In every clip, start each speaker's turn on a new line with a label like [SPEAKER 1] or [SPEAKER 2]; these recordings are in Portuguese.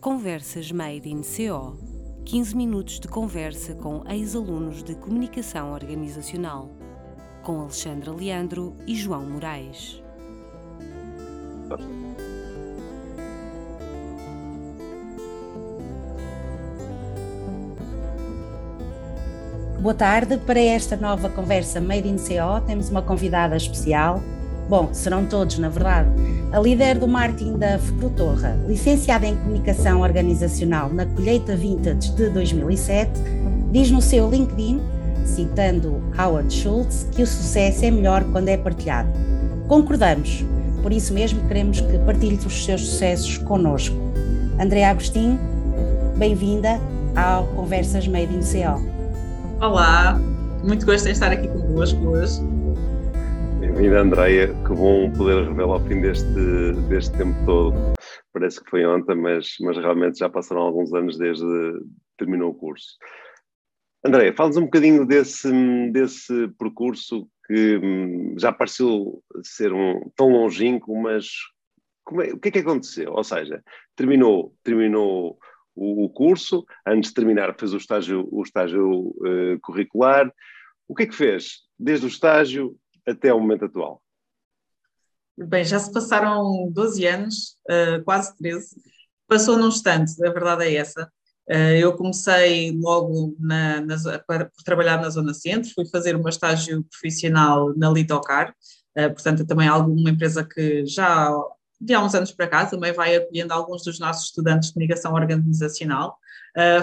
[SPEAKER 1] Conversas Made in CO 15 minutos de conversa com ex-alunos de Comunicação Organizacional, com Alexandra Leandro e João Moraes.
[SPEAKER 2] Boa tarde. Para esta nova conversa Made in CO, temos uma convidada especial. Bom, serão todos, na verdade. A líder do marketing da Fuprotorra, licenciada em Comunicação Organizacional na Colheita Vintage de 2007, diz no seu LinkedIn, citando Howard Schultz, que o sucesso é melhor quando é partilhado. Concordamos, por isso mesmo queremos que partilhe os seus sucessos connosco. Andréa Agostinho, bem-vinda ao Conversas Made in CO.
[SPEAKER 3] Olá, muito gosto em estar aqui convosco hoje.
[SPEAKER 4] Bem-vinda, Andreia. Que bom poder revelar ao fim deste, deste tempo todo. Parece que foi ontem, mas, mas realmente já passaram alguns anos desde que terminou o curso. Andréia, fala-nos um bocadinho desse, desse percurso que hum, já pareceu ser um, tão longínquo, mas é, o que é que aconteceu? Ou seja, terminou, terminou o, o, curso, antes de terminar fez o estágio, o estágio uh, curricular. O que é que fez desde o estágio até o momento atual?
[SPEAKER 3] Bem, já se passaram 12 anos, uh, quase 13. Passou num instante, a verdade é essa. Uh, eu comecei logo na, na, por trabalhar na Zona Centro, fui fazer um estágio profissional na Litocar, uh, portanto, também alguma empresa que já de há uns anos para cá, também vai acolhendo alguns dos nossos estudantes de comunicação organizacional.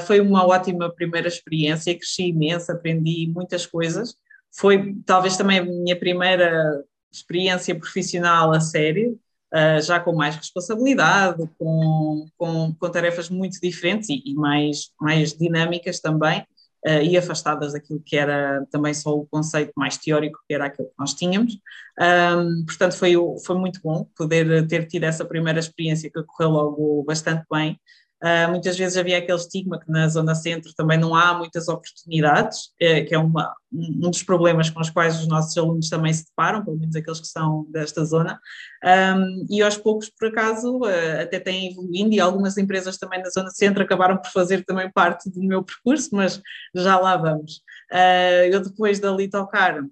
[SPEAKER 3] Foi uma ótima primeira experiência, cresci imenso, aprendi muitas coisas. Foi talvez também a minha primeira experiência profissional a sério, uh, já com mais responsabilidade, com, com, com tarefas muito diferentes e, e mais, mais dinâmicas também uh, e afastadas daquilo que era também só o conceito mais teórico, que era aquilo que nós tínhamos. Um, portanto, foi, foi muito bom poder ter tido essa primeira experiência que correu logo bastante bem. Uh, muitas vezes havia aquele estigma que na zona centro também não há muitas oportunidades, é, que é uma, um dos problemas com os quais os nossos alunos também se deparam, pelo menos aqueles que são desta zona, um, e aos poucos, por acaso, uh, até têm evoluindo e algumas empresas também na zona centro acabaram por fazer também parte do meu percurso, mas já lá vamos. Uh, eu depois da Litocar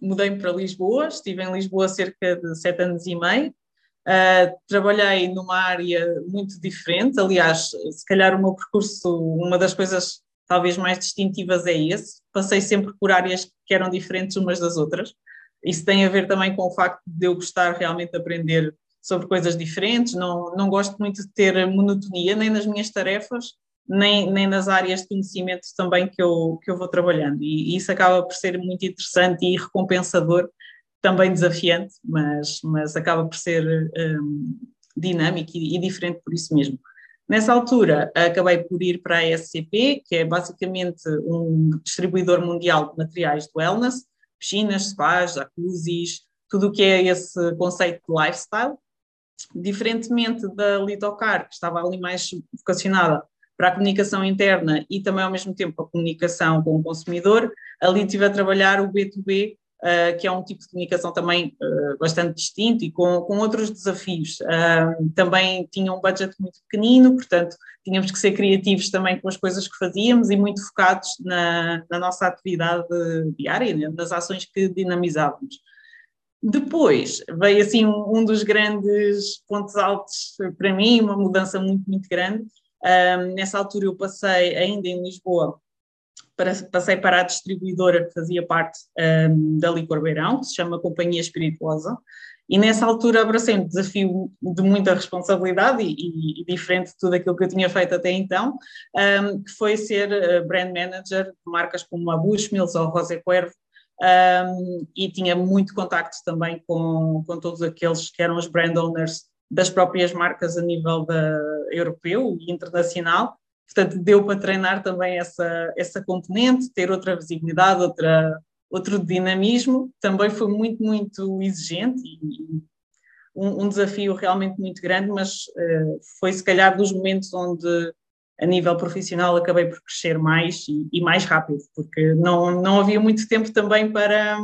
[SPEAKER 3] mudei para Lisboa, estive em Lisboa cerca de sete anos e meio, Uh, trabalhei numa área muito diferente, aliás, se calhar o meu percurso, uma das coisas talvez mais distintivas é esse. Passei sempre por áreas que eram diferentes umas das outras. Isso tem a ver também com o facto de eu gostar realmente de aprender sobre coisas diferentes. Não, não gosto muito de ter monotonia, nem nas minhas tarefas, nem, nem nas áreas de conhecimento também que eu, que eu vou trabalhando. E, e isso acaba por ser muito interessante e recompensador também desafiante, mas, mas acaba por ser um, dinâmico e, e, diferente por isso mesmo. Nessa altura, acabei por ir para a SCP, que é basicamente um distribuidor mundial de materiais de wellness, piscinas, spas, jacuzzis, tudo o que é esse conceito de lifestyle. Diferentemente da Litocar, que estava ali mais vocacionada para a comunicação interna e também ao mesmo tempo a comunicação com o consumidor, ali estive a trabalhar o B2B uh, que é um tipo de comunicação também uh, bastante distinto e com, com outros desafios. Uh, também tinha um budget muito pequenino, portanto, tínhamos que ser criativos também com as coisas que fazíamos e muito focados na, na nossa atividade diária, né, nas ações que dinamizávamos. Depois veio assim um, um, dos grandes pontos altos para mim, uma mudança muito, muito grande. nessa altura eu passei ainda em Lisboa para, passei para a distribuidora que fazia parte um, da Licor Beirão, que se chama Companhia Espirituosa, e nessa altura abracei um desafio de muita responsabilidade e, e, diferente de tudo aquilo que eu tinha feito até então, um, que foi ser uh, brand manager de marcas como a Bushmills ou Rosé Cuervo, um, e tinha muito contacto também com, com todos aqueles que eram os brand owners das próprias marcas a nível da, europeu e internacional, Portanto, deu para treinar também essa, essa componente, ter outra visibilidade, outra, outro dinamismo. Também foi muito, muito exigente e um, um desafio realmente muito grande, mas uh, foi se calhar dos momentos onde, a nível profissional, acabei por crescer mais e, e, mais rápido, porque não, não havia muito tempo também para,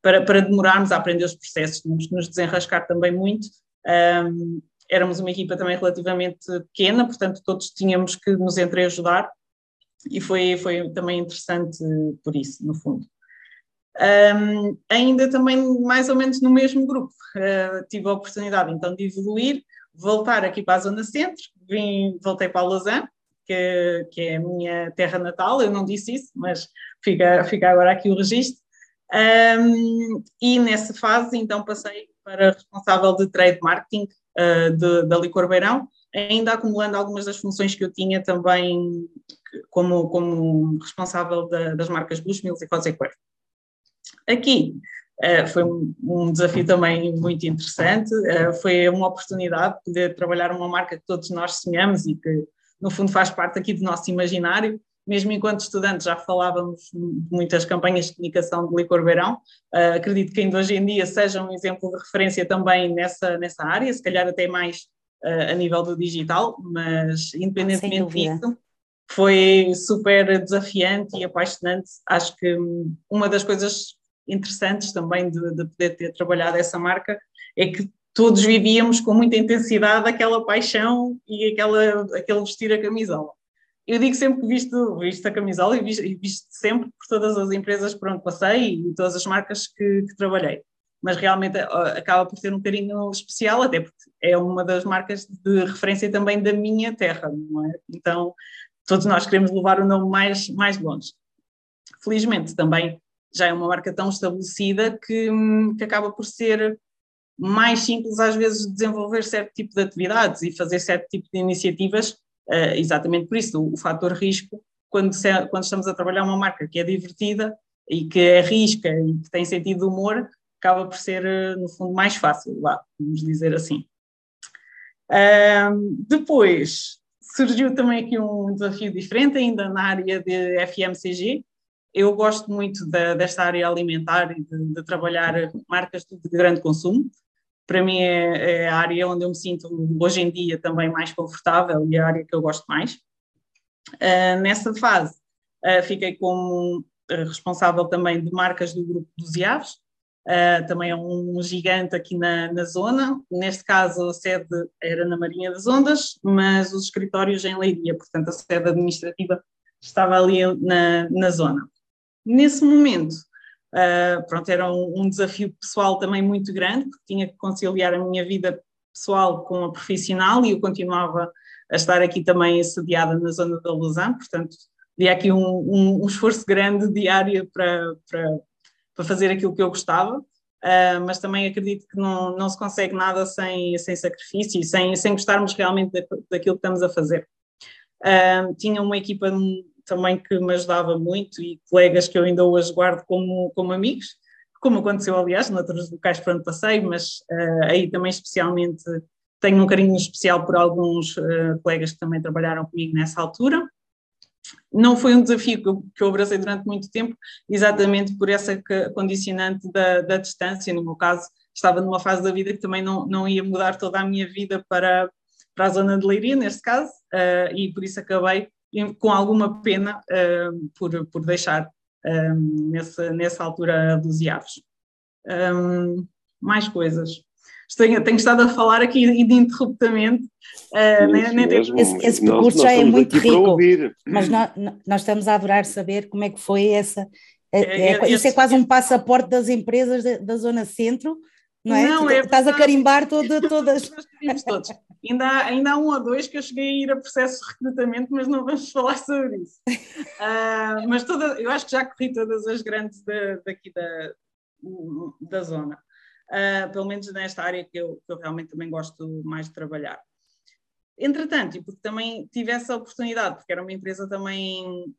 [SPEAKER 3] para, para demorarmos a aprender os processos, tínhamos que nos desenrascar também muito. Um, éramos uma equipa também relativamente pequena, portanto todos tínhamos que nos entreajudar e foi, foi também interessante por isso, no fundo. Um, ainda também mais ou menos no mesmo grupo, uh, tive a oportunidade então de evoluir, voltar aqui para a Zona Centro, vim, voltei para a Lausanne, que, que é a minha terra natal, eu não disse isso, mas fica, fica agora aqui o registro. Um, e nessa fase então passei para responsável de trade marketing uh, de, da Licor Beirão, ainda acumulando algumas das funções que eu tinha também como, como responsável da, das marcas Bushmills e Cosequer. Aqui uh, foi um, um, desafio também muito interessante, uh, foi uma oportunidade de poder trabalhar uma marca que todos nós sonhamos e que, no fundo, faz parte aqui do nosso imaginário. Mesmo enquanto estudantes já falávamos de muitas campanhas de comunicação de licor beirão, uh, acredito que ainda hoje em dia seja um exemplo de referência também nessa, nessa área, se calhar até mais a nível do digital, mas independentemente disso, foi super desafiante e apaixonante. Acho que uma das coisas interessantes também de, de poder ter trabalhado essa marca é que todos vivíamos com muita intensidade aquela paixão e aquela, aquele vestir a camisola. Eu digo sempre que visto, visto a camisola e visto, visto sempre por todas as empresas por onde passei e todas as marcas que, que trabalhei. Mas realmente acaba por ter um carinho especial, até porque é uma das marcas de referência também da minha terra, não é? Então, todos nós queremos levar o nome mais, mais longe. Felizmente também já é uma marca tão estabelecida que, que acaba por ser mais simples às vezes desenvolver certo tipo de atividades e fazer certo tipo de iniciativas, uh, exatamente por isso, o, o fator risco, quando, se, quando estamos a trabalhar uma marca que é divertida e que arrisca e que tem sentido de humor, acaba por ser, eh, no fundo, mais fácil, lá, vamos dizer assim. Uh, depois, surgiu também aqui um desafio diferente, ainda na área de FMCG, eu gosto muito da, desta área alimentar e de, de, trabalhar marcas de grande consumo. Para mim é, é, a área onde eu me sinto hoje em dia também mais confortável e é a área que eu gosto mais. Uh, nessa fase, uh, fiquei como responsável também de marcas do grupo dos IAVs, uh, também é um gigante aqui na, na, zona. Neste caso, a sede era na Marinha das Ondas, mas os escritórios em Leiria, portanto, a sede administrativa estava ali na, na zona. Nesse momento, uh, pronto, era um, um, desafio pessoal também muito grande, porque tinha que conciliar a minha vida pessoal com a profissional e eu continuava a estar aqui também assediada na zona da Lausanne, portanto, havia aqui um, um, um esforço grande diário para, para, para, fazer aquilo que eu gostava, uh, mas também acredito que não, não se consegue nada sem, sem sacrifício e sem, sem gostarmos realmente daquilo que estamos a fazer. Uh, tinha uma equipa também que me ajudava muito e colegas que eu ainda hoje guardo como, como amigos, como aconteceu, aliás, noutros locais por onde passei, mas uh, aí também especialmente tenho um carinho especial por alguns uh, colegas que também trabalharam comigo nessa altura. Não foi um desafio que eu, que eu abracei durante muito tempo, exatamente por essa condicionante da, da distância. No meu caso, estava numa fase da vida que também não, não ia mudar toda a minha vida para, para a zona de Leiria, neste caso, uh, e por isso acabei com alguma pena uh, por, por deixar um, nessa, nessa altura dos IAVs. Um, mais coisas. Tenho, tenho, estado a falar aqui ininterruptamente. Uh,
[SPEAKER 2] nem, nem esse, esse, percurso nós, já é muito rico, mas nós, nós, estamos a adorar saber como é que foi essa. É, é, é, isso é quase um passaporte das empresas da, da Zona Centro, não é? Não, é estás a carimbar todo, todas.
[SPEAKER 3] todos. Ainda há, ainda há um ou dois que eu cheguei a ir a processo de recrutamento, mas não vamos falar sobre isso. Uh, mas toda, eu acho que já corri todas as grandes da, daqui da, da zona. Uh, pelo menos nesta área que eu, que eu realmente também gosto mais de trabalhar. Entretanto, e porque também tive essa oportunidade, porque era uma empresa também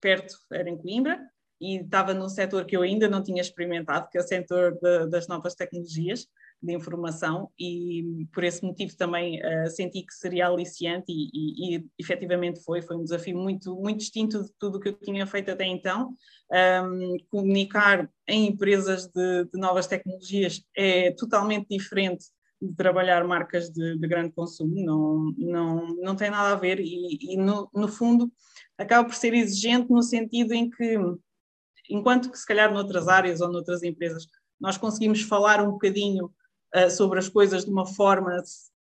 [SPEAKER 3] perto, era em Coimbra, e estava num setor que eu ainda não tinha experimentado, que é o setor de, das novas tecnologias de informação, e por esse motivo também uh, senti que seria aliciante, e, e, e, efetivamente foi, foi um desafio muito, muito distinto de tudo o que eu tinha feito até então. Um, comunicar em empresas de, de, novas tecnologias é totalmente diferente de trabalhar marcas de, de grande consumo, não, não, não tem nada a ver, e, e no, no fundo acaba por ser exigente no sentido em que enquanto que se calhar noutras áreas ou noutras empresas nós conseguimos falar um bocadinho uh, sobre as coisas de uma forma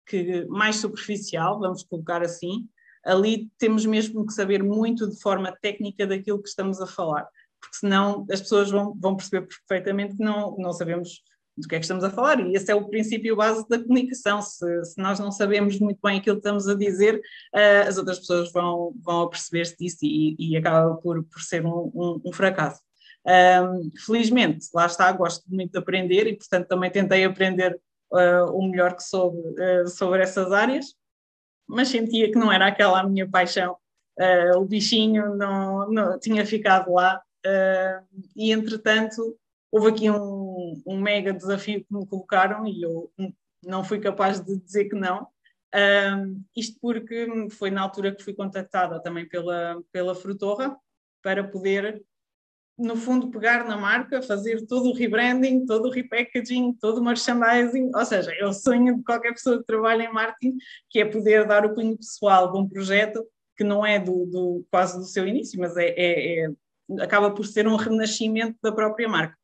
[SPEAKER 3] que mais superficial, vamos colocar assim, ali temos mesmo que saber muito de forma técnica daquilo que estamos a falar, porque senão as pessoas vão, vão perceber perfeitamente que não, não sabemos do que é que estamos a falar, e esse é o princípio base da comunicação. Se, se nós não sabemos muito bem aquilo que estamos a dizer, uh, as outras pessoas vão, vão perceber-se disso e, e acaba por, por ser um, um, um fracasso. Um, felizmente, lá está, gosto muito de aprender e, portanto, também tentei aprender uh, o melhor que soube uh, sobre essas áreas, mas sentia que não era aquela a minha paixão. Uh, o bichinho não, não tinha ficado lá e, entretanto, houve aqui um, um, mega desafio que me colocaram e eu não fui capaz de dizer que não. isto porque foi na altura que fui contactada também pela, pela Frutorra para poder no fundo, pegar na marca, fazer todo o rebranding, todo o repackaging, todo o merchandising, ou seja, é o sonho de qualquer pessoa que trabalha em marketing, que é poder dar o cunho pessoal de um projeto que não é do, do quase do seu início, mas é, é, é, acaba por ser um renascimento da própria marca.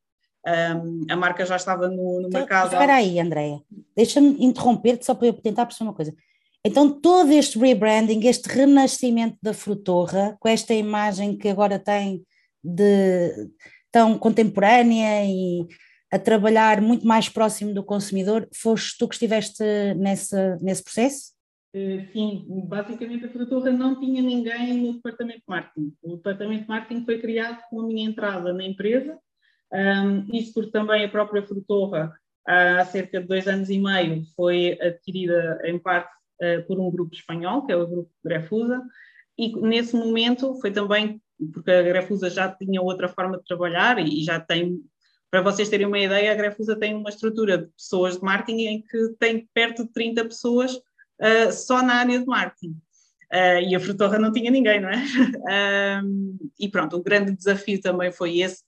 [SPEAKER 3] Um, a marca já estava no, no então, mercado.
[SPEAKER 2] Espera aí, Andréia, deixa-me interromper-te só para eu tentar perceber uma coisa. Então, todo este rebranding, este renascimento da Frutorra, com esta imagem que agora tem de tão contemporânea e a trabalhar muito mais próximo do consumidor, foste tu que estiveste nesse, nesse processo?
[SPEAKER 3] Eh, sim, basicamente a Frutorra não tinha ninguém no departamento de marketing. O departamento de marketing foi criado com a minha entrada na empresa, um, isto porque também a própria Frutorra, há cerca de dois anos e meio, foi adquirida em parte uh, por um grupo espanhol, que é o grupo Grefusa, e nesse momento foi também porque a Grefusa já tinha outra forma de trabalhar e já tem, para vocês terem uma ideia, a Grefusa tem uma estrutura de pessoas de marketing em que tem perto de 30 pessoas uh, só na área de marketing. Uh, e a Frutorra não tinha ninguém, não é? e pronto, o grande desafio também foi esse,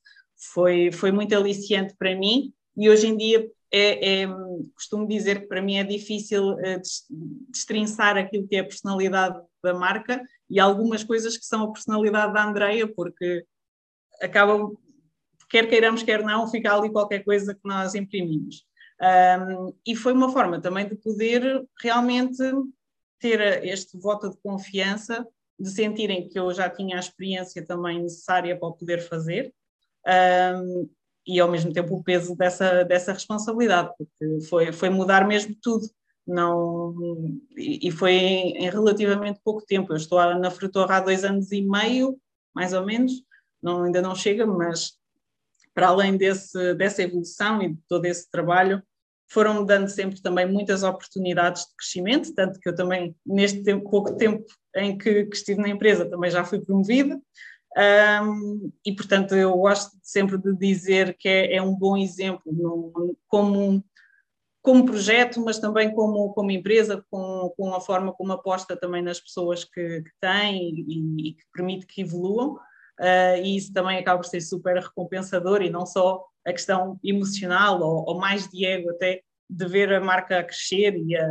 [SPEAKER 3] foi, foi muito aliciante para mim e hoje em dia é, é, costumo dizer que para mim é difícil uh, destrinçar aquilo que é a personalidade da marca e algumas coisas que são a personalidade da Andreia, porque acabam, quer queiramos, quer não, fica ali qualquer coisa que nós imprimimos. Um, e foi uma forma também de poder realmente ter este voto de confiança, de sentirem que eu já tinha a experiência também necessária para o poder fazer. Um, e ao mesmo tempo o peso dessa, dessa responsabilidade, porque foi, foi mudar mesmo tudo não e foi em, em, relativamente pouco tempo. Eu estou na Frutorra há dois anos e meio, mais ou menos, não, ainda não chega, mas para além desse, dessa evolução e de todo esse trabalho, foram-me dando sempre também muitas oportunidades de crescimento, tanto que eu também, neste tempo, pouco tempo em que, que estive na empresa, também já fui promovida. Um, e portanto eu gosto sempre de dizer que é, é um bom exemplo no, como como projeto, mas também como, como empresa, com, com a forma como aposta também nas pessoas que, que tem e, e, que permite que evoluam. Uh, e isso também acaba por ser super recompensador e não só a questão emocional ou, ou mais de ego até de ver a marca a crescer e a,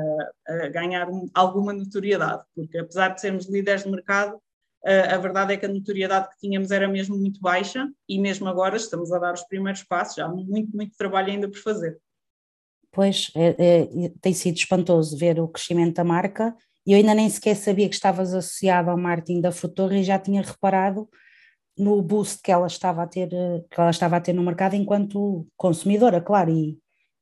[SPEAKER 3] a ganhar alguma notoriedade, porque apesar de sermos líderes de mercado, a verdade é que a notoriedade que tínhamos era mesmo muito baixa e mesmo agora estamos a dar os primeiros passos, há muito, muito trabalho ainda por fazer.
[SPEAKER 2] Pois, é, é, tem sido espantoso ver o crescimento da marca e eu ainda nem sequer sabia que estavas associado ao marketing da Frutorra e já tinha reparado no boost que ela estava a ter, que ela estava a ter no mercado enquanto consumidora, claro, e,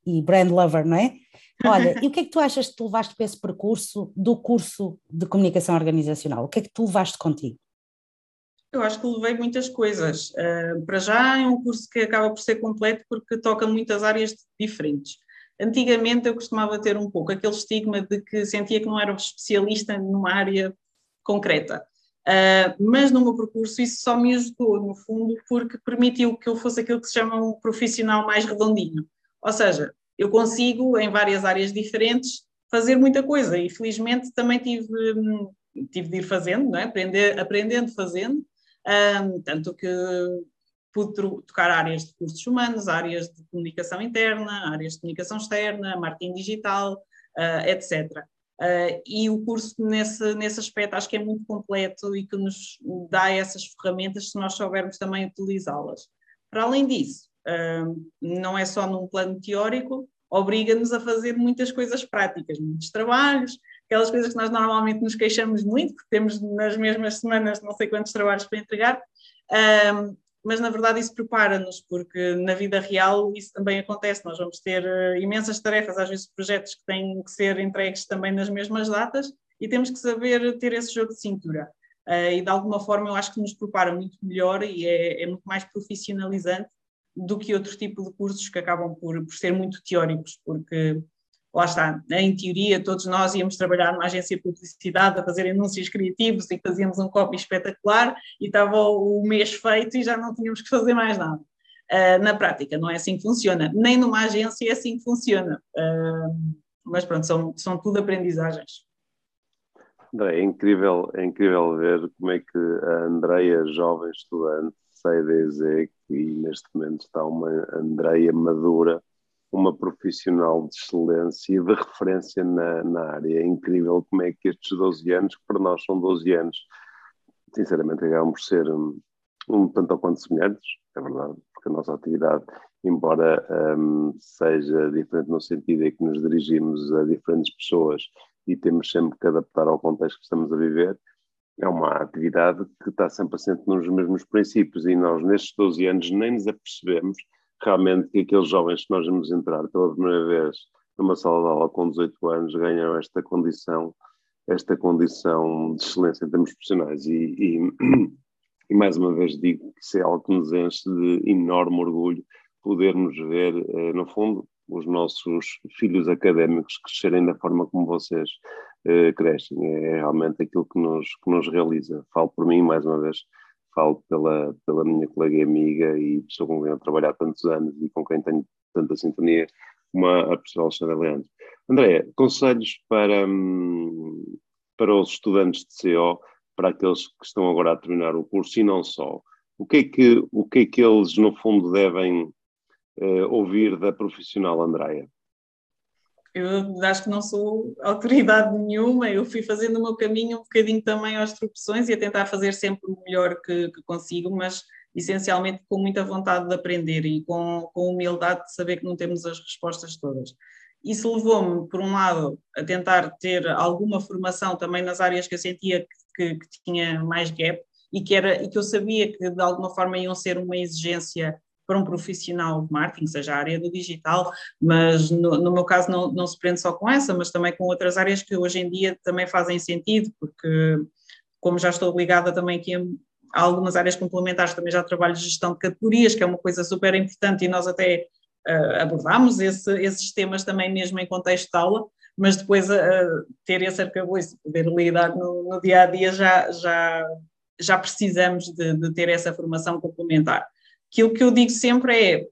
[SPEAKER 2] e brand lover, não é? Olha, e o que é que tu achas que tu levaste para esse percurso do curso de comunicação organizacional? O que é que tu levaste contigo?
[SPEAKER 3] Eu acho que levei muitas coisas. Uh, para já é um curso que acaba por ser completo porque toca muitas áreas diferentes. Antigamente eu costumava ter um pouco aquele estigma de que sentia que não era um especialista numa área concreta. Uh, mas no meu percurso isso só me ajudou, no fundo, porque permitiu que eu fosse aquilo que se chama um profissional mais redondinho. Ou seja, eu consigo, em várias áreas diferentes, fazer muita coisa e felizmente também tive, tive de ir fazendo, não é? Aprender, aprendendo fazendo, um, ah, tanto que pude tocar áreas de recursos humanos, áreas de comunicação interna, áreas de comunicação externa, marketing digital, uh, eh, etc. Uh, eh, e o curso nesse, nesse aspecto acho que é muito completo e que nos dá essas ferramentas se nós soubermos também utilizá-las. Para além disso, uh, não é só num plano teórico, obriga-nos a fazer muitas coisas práticas, muitos trabalhos, aquelas coisas que nós normalmente nos queixamos muito, porque temos nas mesmas semanas não sei quantos trabalhos para entregar, mas na verdade isso prepara-nos, porque na vida real isso também acontece, nós vamos ter uh, imensas tarefas, às vezes projetos que têm que ser entregues também nas mesmas datas, e temos que saber ter esse jogo de cintura. Uh, e de alguma forma eu acho que nos prepara muito melhor e é, é muito mais profissionalizante do que outro tipo de cursos que acabam por, por ser muito teóricos, porque lá está, em teoria todos nós íamos trabalhar numa agência de publicidade a fazer anúncios criativos e fazíamos um copy espetacular e estava o mês feito e já não tínhamos que fazer mais nada. Uh, na prática não é assim que funciona, nem numa agência é assim que funciona, uh, mas pronto, são, são tudo aprendizagens.
[SPEAKER 4] É incrível, é incrível ver como é que a Andreia, jovem estudante, sai da ESEC e neste momento está uma Andreia madura, uma profissional de excelência e de referência na, na área. É incrível como é que estes 12 anos, que para nós são 12 anos, sinceramente acabam por ser um, um tanto ou quanto semelhantes, é verdade, porque a nossa atividade, embora um, seja diferente no sentido em que nos dirigimos a diferentes pessoas e temos sempre que adaptar ao contexto que estamos a viver, é uma atividade que está sempre assente nos mesmos princípios e nós nestes 12 anos nem nos apercebemos realmente que aqueles jovens que nós vamos entrar pela primeira vez numa sala de aula com 18 anos ganham esta condição, esta condição de excelência em termos profissionais e, e, e mais uma vez digo que isso é algo que nos enche de enorme orgulho podermos ver, eh, no fundo, os nossos filhos académicos crescerem da forma como vocês uh, crescem. É realmente aquilo que nos, que nos realiza. Falo por mim, mais uma vez, falo pela, pela minha colega e amiga e pessoa com quem eu trabalho há tantos anos e com quem tenho tanta sintonia, como a, professora Alexandra Leandro. André, conselhos para, para os estudantes de CO, para aqueles que estão agora a terminar o curso e não só. O que é que, o que, é que eles, no fundo, devem uh, ouvir da profissional Andréia?
[SPEAKER 3] Eu acho que não sou autoridade nenhuma, eu fui fazendo o meu caminho um bocadinho também aos tropeções e a tentar fazer sempre o melhor que, que consigo, mas essencialmente com muita vontade de aprender e com, com humildade de saber que não temos as respostas todas. Isso levou-me, por um lado, a tentar ter alguma formação também nas áreas que eu sentia que, que, que tinha mais gap e que, era, e que eu sabia que de alguma forma iam ser uma exigência para um profissional de marketing, seja a área do digital, mas no, no, meu caso não, não se prende só com essa, mas também com outras áreas que hoje em dia também fazem sentido, porque como já estou ligada também aqui a, algumas áreas complementares, também já trabalho de gestão de categorias, que é uma coisa super importante e nós até uh, abordamos esse, esses temas também mesmo em contexto de aula, mas depois uh, ter esse arcabouço, poder lidar no, no, dia a dia, já, já, já precisamos de, de ter essa formação complementar. Aquilo que eu digo sempre é: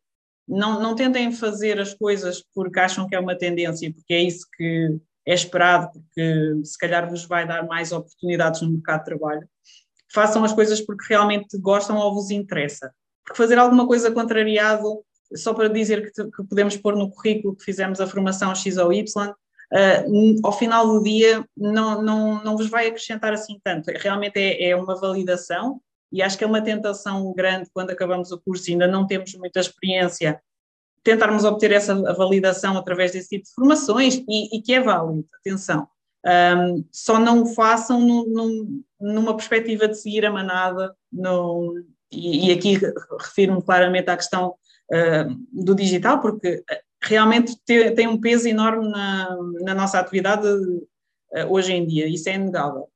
[SPEAKER 3] não, não tentem fazer as coisas porque acham que é uma tendência, porque é isso que é esperado, porque se calhar vos vai dar mais oportunidades no mercado de trabalho. Façam as coisas porque realmente gostam ou vos interessa. Porque fazer alguma coisa contrariado, só para dizer que, que podemos pôr no currículo que fizemos a formação X ou Y, uh, ao final do dia não, não, não vos vai acrescentar assim tanto. Realmente é, é uma validação e acho que é uma tentação grande quando acabamos o curso e ainda não temos muita experiência, tentarmos obter essa validação através desse tipo de formações e, e que é válido, atenção. Um, só não o façam no, no, numa perspectiva de seguir a manada, no, e, e, aqui refiro-me claramente à questão uh, do digital, porque realmente tem, tem um peso enorme na, na nossa atividade uh, hoje em dia, isso é inegável.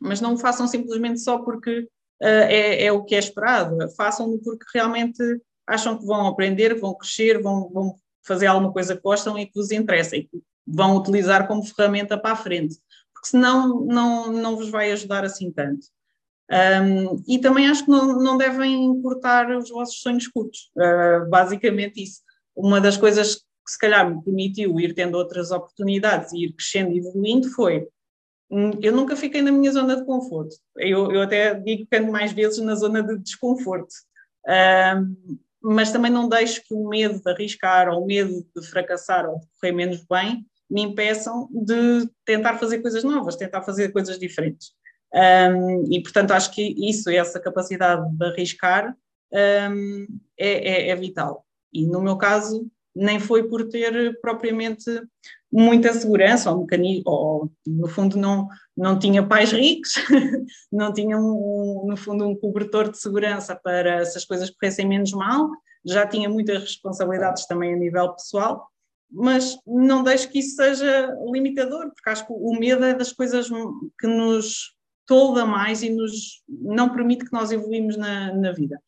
[SPEAKER 3] Mas não o façam simplesmente só porque eh, é, é o que é esperado. Façam-no porque realmente acham que vão aprender, vão crescer, vão, vão fazer alguma coisa que gostam e que vos interessa e que vão utilizar como ferramenta para a frente, porque senão não, não vos vai ajudar assim tanto. Um, e também acho que não, não devem cortar os vossos sonhos curtos, uh, basicamente isso. Uma das coisas que se calhar me permitiu ir tendo outras oportunidades e ir crescendo e evoluindo foi eu nunca fiquei na minha zona de conforto. Eu, eu até digo que ando mais vezes na zona de desconforto. Um, mas também não deixo que o medo de arriscar ou o medo de fracassar ou de correr menos bem me impeçam de tentar fazer coisas novas, tentar fazer coisas diferentes. Um, e, portanto, acho que isso, essa capacidade de arriscar, um, é, é, é, vital. E, no meu caso, nem foi por ter propriamente muita segurança, ou, ou no fundo não, não tinha pais ricos, não tinha um, no fundo um cobertor de segurança para se as coisas corressem menos mal, já tinha muitas responsabilidades também a nível pessoal, mas não deixo que isso seja limitador, porque acho que o medo é das coisas que nos tolda mais e nos não permite que nós evoluímos na, na vida.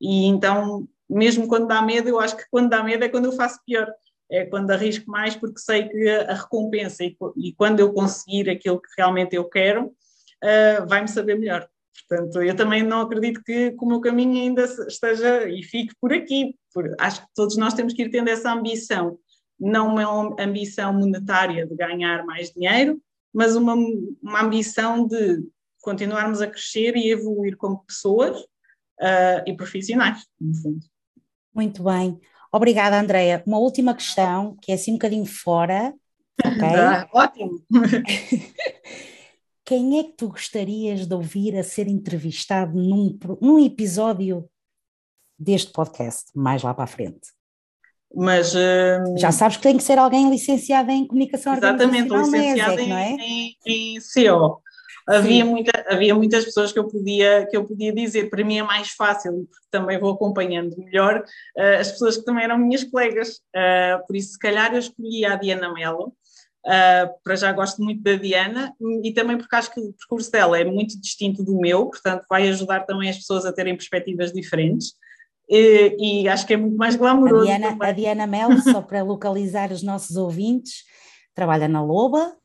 [SPEAKER 3] E então, mesmo quando dá medo, eu acho que quando dá medo é quando eu faço pior, é quando arrisco mais, porque sei que a recompensa e, e quando eu conseguir aquilo que realmente eu quero, uh, vai-me saber melhor. Portanto, eu também não acredito que, que o meu caminho ainda esteja e fique por aqui. Por, acho que todos nós temos que ir tendo essa ambição não uma ambição monetária de ganhar mais dinheiro, mas uma, uma ambição de continuarmos a crescer e evoluir como pessoas uh, e profissionais, no fundo.
[SPEAKER 2] Muito bem. Obrigada, Andreia. Uma última questão, que é assim um bocadinho fora.
[SPEAKER 3] Ok? Ah, ótimo.
[SPEAKER 2] Quem é que tu gostarias de ouvir a ser entrevistado num, num episódio deste podcast, mais lá para a frente?
[SPEAKER 3] Mas, uh,
[SPEAKER 2] Já sabes que tem que ser alguém licenciado em comunicação
[SPEAKER 3] Exatamente, licenciado em, é? em, em CO. Havia, muita, havia muitas pessoas que eu, podia, que eu podia dizer, para mim é mais fácil, porque também vou acompanhando melhor uh, as pessoas que também eram minhas colegas, uh, por isso se calhar eu escolhi a Diana Mello, uh, para já gosto muito da Diana, e também porque acho que o percurso dela é muito distinto do meu, portanto vai ajudar também as pessoas a terem perspectivas diferentes. E, e, acho que é muito mais glamouroso.
[SPEAKER 2] A Diana, a Diana Melo, só para localizar os nossos ouvintes, trabalha na Loba,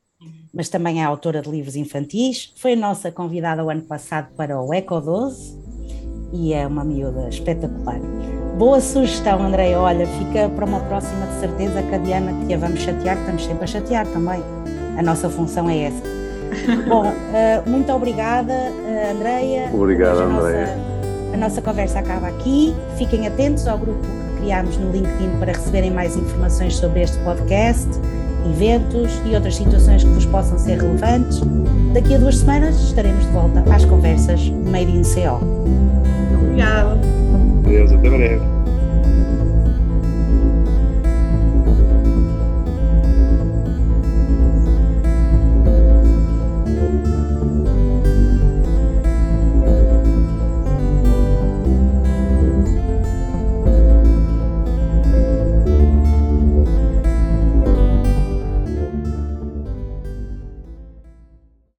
[SPEAKER 2] mas também é autora de livros infantis. Foi nossa convidada o ano passado para o Eco 12 e é uma miúda espetacular. Boa sugestão, André. Olha, fica para uma próxima de certeza que a Diana que a vamos chatear, estamos sempre a chatear também. A nossa função é essa. Bom, uh, muito obrigada, uh, Andreia.
[SPEAKER 4] Obrigado, Andreia.
[SPEAKER 2] A nossa conversa acaba aqui. Fiquem atentos ao grupo que criámos no LinkedIn para receberem mais informações sobre este podcast, eventos e outras situações que vos possam ser relevantes. Daqui a duas semanas estaremos de volta às conversas Made in CO.
[SPEAKER 3] Obrigada.
[SPEAKER 4] Deus, até breve.